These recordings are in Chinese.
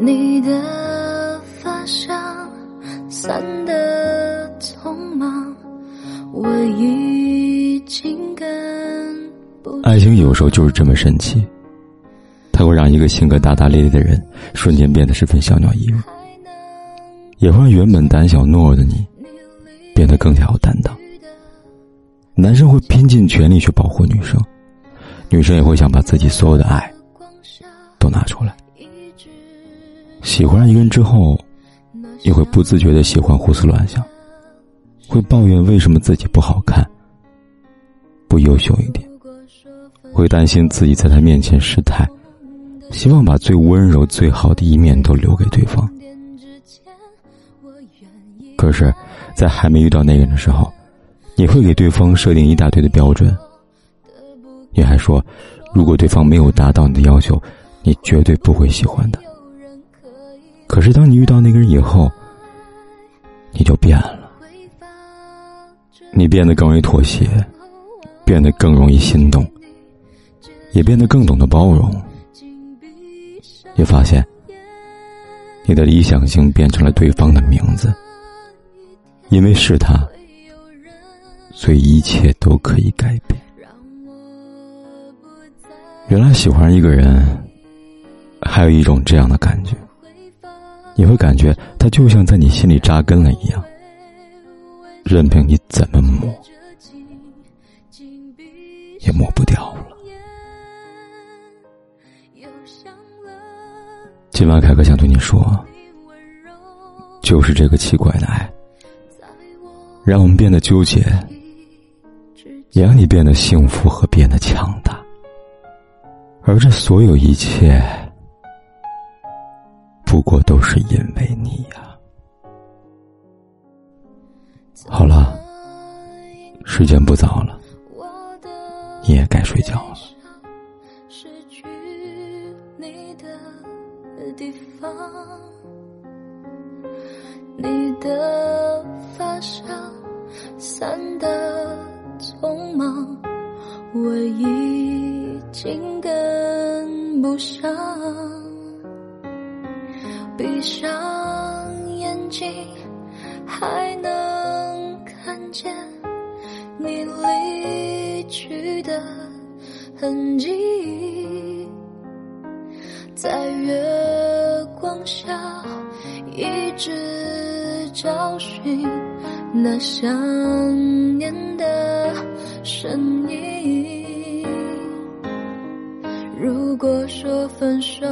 你的发香散的匆忙，我已经跟爱情有时候就是这么神奇，它会让一个性格大大咧咧的人瞬间变得十分小鸟依人，也会让原本胆小懦弱的你变得更加有担当。男生会拼尽全力去保护女生，女生也会想把自己所有的爱都拿出来。喜欢一个人之后，也会不自觉的喜欢胡思乱想，会抱怨为什么自己不好看、不优秀一点，会担心自己在他面前失态，希望把最温柔、最好的一面都留给对方。可是，在还没遇到那个人的时候，你会给对方设定一大堆的标准，你还说，如果对方没有达到你的要求，你绝对不会喜欢的。可是，当你遇到那个人以后，你就变了。你变得更容易妥协，变得更容易心动，也变得更懂得包容。你发现，你的理想型变成了对方的名字，因为是他，所以一切都可以改变。原来喜欢一个人，还有一种这样的感觉。你会感觉它就像在你心里扎根了一样，任凭你怎么抹，也抹不掉了。今晚凯哥想对你说，就是这个奇怪的爱，让我们变得纠结，也让你变得幸福和变得强大，而这所有一切。不过都是因为你呀。好了，时间不早了，你也该睡觉了。失去你的地方，你的发梢散的匆忙，我已经跟不上。闭上眼睛，还能看见你离去的痕迹，在月光下一直找寻那想念的身影。如果说分手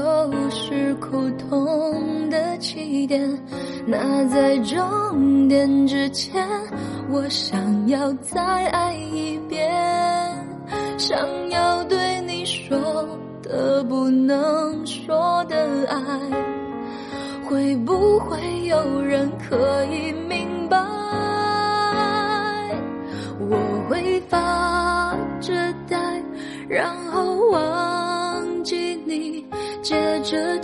是苦痛的起点，那在终点之前，我想要再爱一遍，想要对你说的不能说的爱，会不会有人可以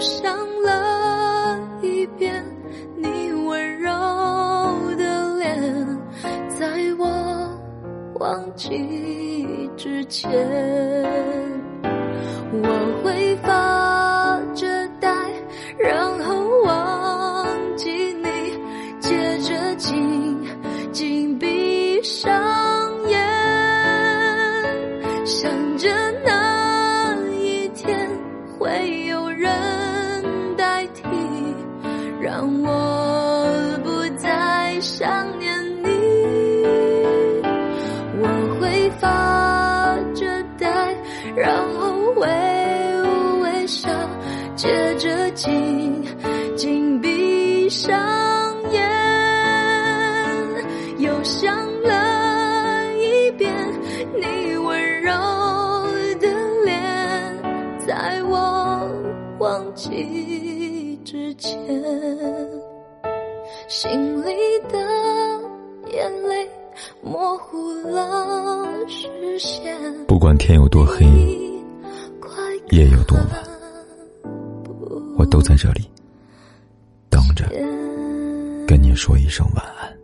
想了一遍你温柔的脸，在我忘记之前，我会然后微微笑接着紧紧闭上眼又想了一遍你温柔的脸在我忘记之前心里的眼泪模糊了视线。不管天有多黑，夜有多晚。我都在这里，等着跟你说一声晚安。